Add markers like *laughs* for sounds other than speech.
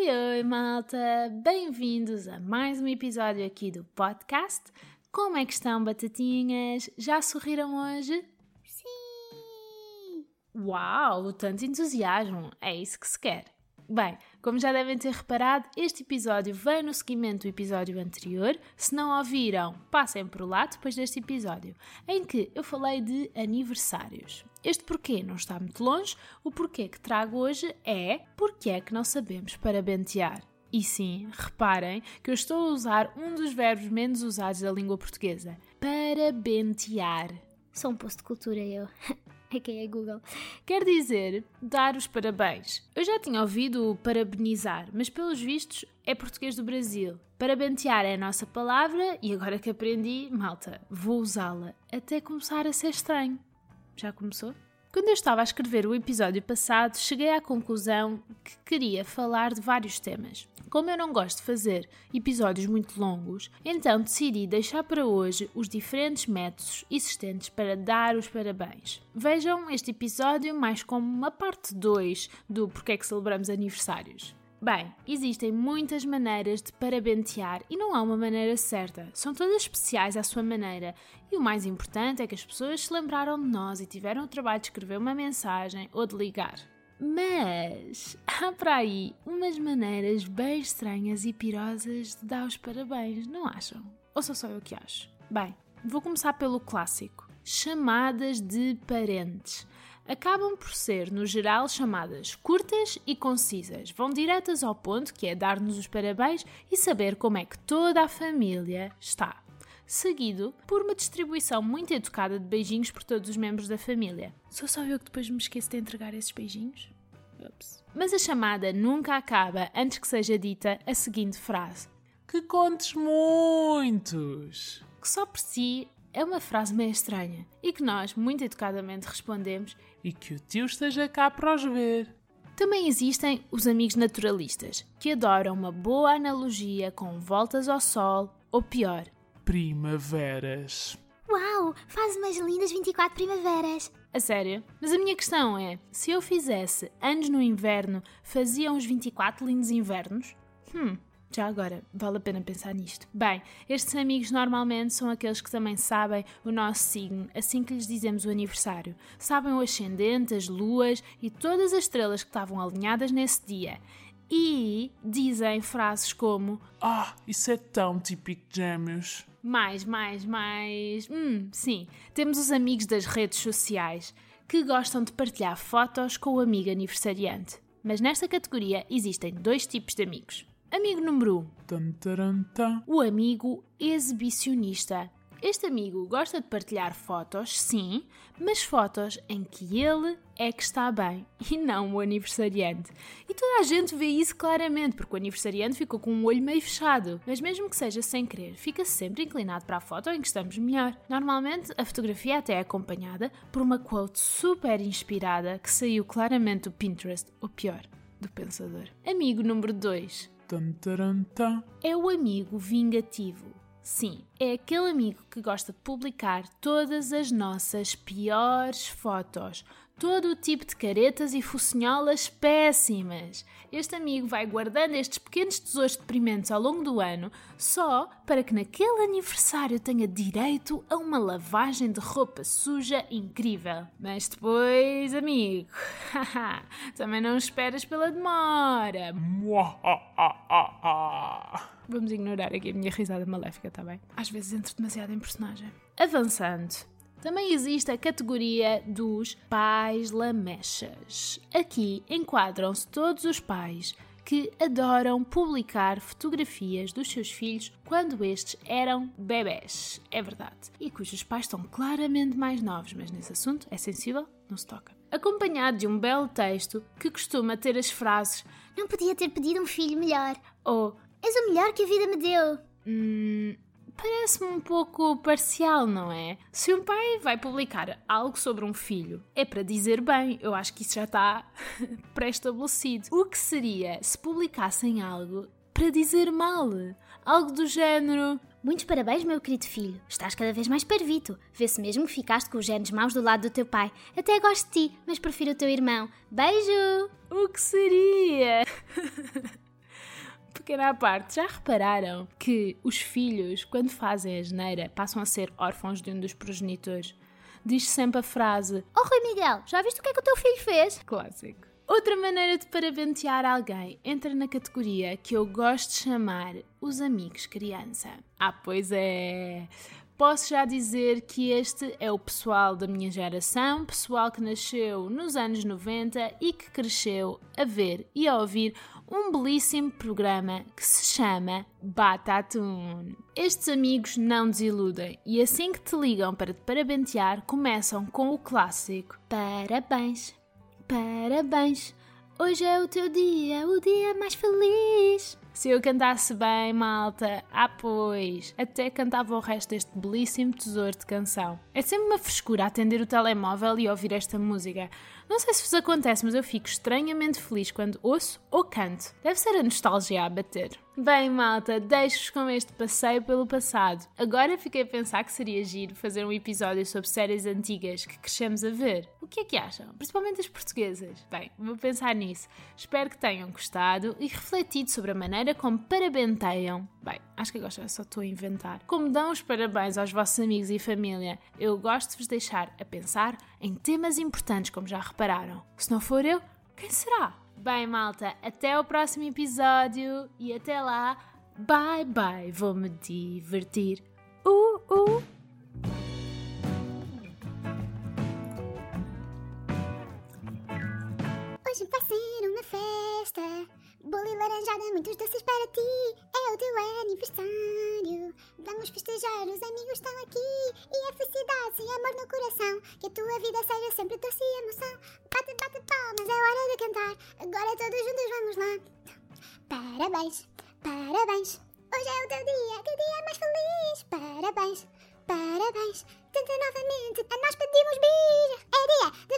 Oi, oi, malta! Bem-vindos a mais um episódio aqui do podcast. Como é que estão, batatinhas? Já sorriram hoje? Sim! Uau, tanto entusiasmo! É isso que se quer. Bem, como já devem ter reparado, este episódio vem no seguimento do episódio anterior. Se não ouviram, passem por lá depois deste episódio, em que eu falei de aniversários. Este porquê não está muito longe, o porquê que trago hoje é porque é que não sabemos parabentear. E sim, reparem que eu estou a usar um dos verbos menos usados da língua portuguesa: parabentear. Sou um posto de cultura, eu. *laughs* É quem é Google. Quer dizer, dar os parabéns. Eu já tinha ouvido o parabenizar, mas pelos vistos é português do Brasil. Parabentear é a nossa palavra e agora que aprendi, malta, vou usá-la até começar a ser estranho. Já começou? Quando eu estava a escrever o episódio passado, cheguei à conclusão que queria falar de vários temas. Como eu não gosto de fazer episódios muito longos, então decidi deixar para hoje os diferentes métodos existentes para dar os parabéns. Vejam este episódio mais como uma parte 2 do Porquê é que celebramos aniversários. Bem, existem muitas maneiras de parabentear e não há uma maneira certa. São todas especiais à sua maneira. E o mais importante é que as pessoas se lembraram de nós e tiveram o trabalho de escrever uma mensagem ou de ligar. Mas *laughs* há para aí umas maneiras bem estranhas e pirosas de dar os parabéns, não acham? Ou sou só eu que acho? Bem, vou começar pelo clássico: chamadas de parentes acabam por ser, no geral, chamadas curtas e concisas. Vão diretas ao ponto, que é dar-nos os parabéns e saber como é que toda a família está. Seguido por uma distribuição muito educada de beijinhos por todos os membros da família. Sou só eu que depois me esqueço de entregar esses beijinhos? Ups. Mas a chamada nunca acaba antes que seja dita a seguinte frase: Que contes muitos! Que só por si é uma frase meio estranha e que nós, muito educadamente, respondemos e que o tio esteja cá para os ver. Também existem os amigos naturalistas, que adoram uma boa analogia com voltas ao sol, ou pior, primaveras. Uau! Faz umas lindas 24 primaveras! A sério? Mas a minha questão é: se eu fizesse anos no inverno, faziam os 24 lindos invernos? Hum, já agora, vale a pena pensar nisto. Bem, estes amigos normalmente são aqueles que também sabem o nosso signo assim que lhes dizemos o aniversário. Sabem o ascendente, as luas e todas as estrelas que estavam alinhadas nesse dia. E dizem frases como: Ah, isso é tão típico de gêmeos. Mais, mais, mais. Hum, sim. Temos os amigos das redes sociais que gostam de partilhar fotos com o amigo aniversariante. Mas nesta categoria existem dois tipos de amigos. Amigo número 1. Um, o amigo exibicionista. Este amigo gosta de partilhar fotos, sim, mas fotos em que ele é que está bem *laughs* e não o aniversariante. E toda a gente vê isso claramente, porque o aniversariante ficou com um olho meio fechado. Mas mesmo que seja sem querer, fica sempre inclinado para a foto em que estamos melhor. Normalmente, a fotografia até é acompanhada por uma quote super inspirada que saiu claramente do Pinterest, ou pior, do pensador. Amigo número 2 é o amigo vingativo. Sim, é aquele amigo que gosta de publicar todas as nossas piores fotos, todo o tipo de caretas e focinholas péssimas. Este amigo vai guardando estes pequenos tesouros deprimentes ao longo do ano só para que naquele aniversário tenha direito a uma lavagem de roupa suja incrível. Mas depois, amigo, *laughs* também não esperas pela demora. Vamos ignorar aqui a minha risada maléfica, tá bem? Às vezes entro demasiado em personagem. Avançando. Também existe a categoria dos pais lamechas. Aqui enquadram-se todos os pais que adoram publicar fotografias dos seus filhos quando estes eram bebés, é verdade, e cujos pais estão claramente mais novos, mas nesse assunto é sensível, não se toca. Acompanhado de um belo texto que costuma ter as frases Não podia ter pedido um filho melhor ou És o melhor que a vida me deu. Hum, Parece-me um pouco parcial, não é? Se um pai vai publicar algo sobre um filho, é para dizer bem, eu acho que isso já está *laughs* pré-estabelecido. O que seria se publicassem algo para dizer mal? Algo do género. Muitos parabéns, meu querido filho. Estás cada vez mais parvito. Vê-se mesmo que ficaste com os genes maus do lado do teu pai. Até gosto de ti, mas prefiro o teu irmão. Beijo! O que seria? *laughs* pequena à parte, já repararam que os filhos, quando fazem a geneira, passam a ser órfãos de um dos progenitores? Diz sempre a frase Oh Rui Miguel, já viste o que é que o teu filho fez? clássico. Outra maneira de parabentear alguém entra na categoria que eu gosto de chamar os amigos criança. Ah, pois é. Posso já dizer que este é o pessoal da minha geração, pessoal que nasceu nos anos 90 e que cresceu a ver e a ouvir um belíssimo programa que se chama Batatune. Estes amigos não desiludem e assim que te ligam para te parabentear, começam com o clássico Parabéns, parabéns. Hoje é o teu dia, o dia mais feliz. Se eu cantasse bem, malta, ah pois, até cantava o resto deste belíssimo tesouro de canção. É sempre uma frescura atender o telemóvel e ouvir esta música. Não sei se vos acontece, mas eu fico estranhamente feliz quando ouço ou canto. Deve ser a nostalgia a bater. Bem, malta, deixo-vos com este passeio pelo passado. Agora fiquei a pensar que seria giro fazer um episódio sobre séries antigas que crescemos a ver. O que é que acham? Principalmente as portuguesas. Bem, vou pensar nisso. Espero que tenham gostado e refletido sobre a maneira como parabenteiam. Bem, acho que agora só estou a inventar. Como dão os parabéns aos vossos amigos e família. Eu gosto de vos deixar a pensar em temas importantes, como já repararam. Se não for eu, quem será? Bem, malta, até ao próximo episódio e até lá, bye bye, vou-me divertir. Uh, uh. hoje vai ser uma festa. Bolo e laranjada, muitos doces para ti. É o teu aniversário. Vamos festejar, os amigos estão aqui. E a felicidade e amor no coração. Que a tua vida seja sempre doce e emoção. Bate, bate palmas, é hora de cantar. Agora todos juntos vamos lá. Parabéns, parabéns. Hoje é o teu dia, que dia mais feliz. Parabéns, parabéns. Tenta novamente, a nós pedimos bis. É dia de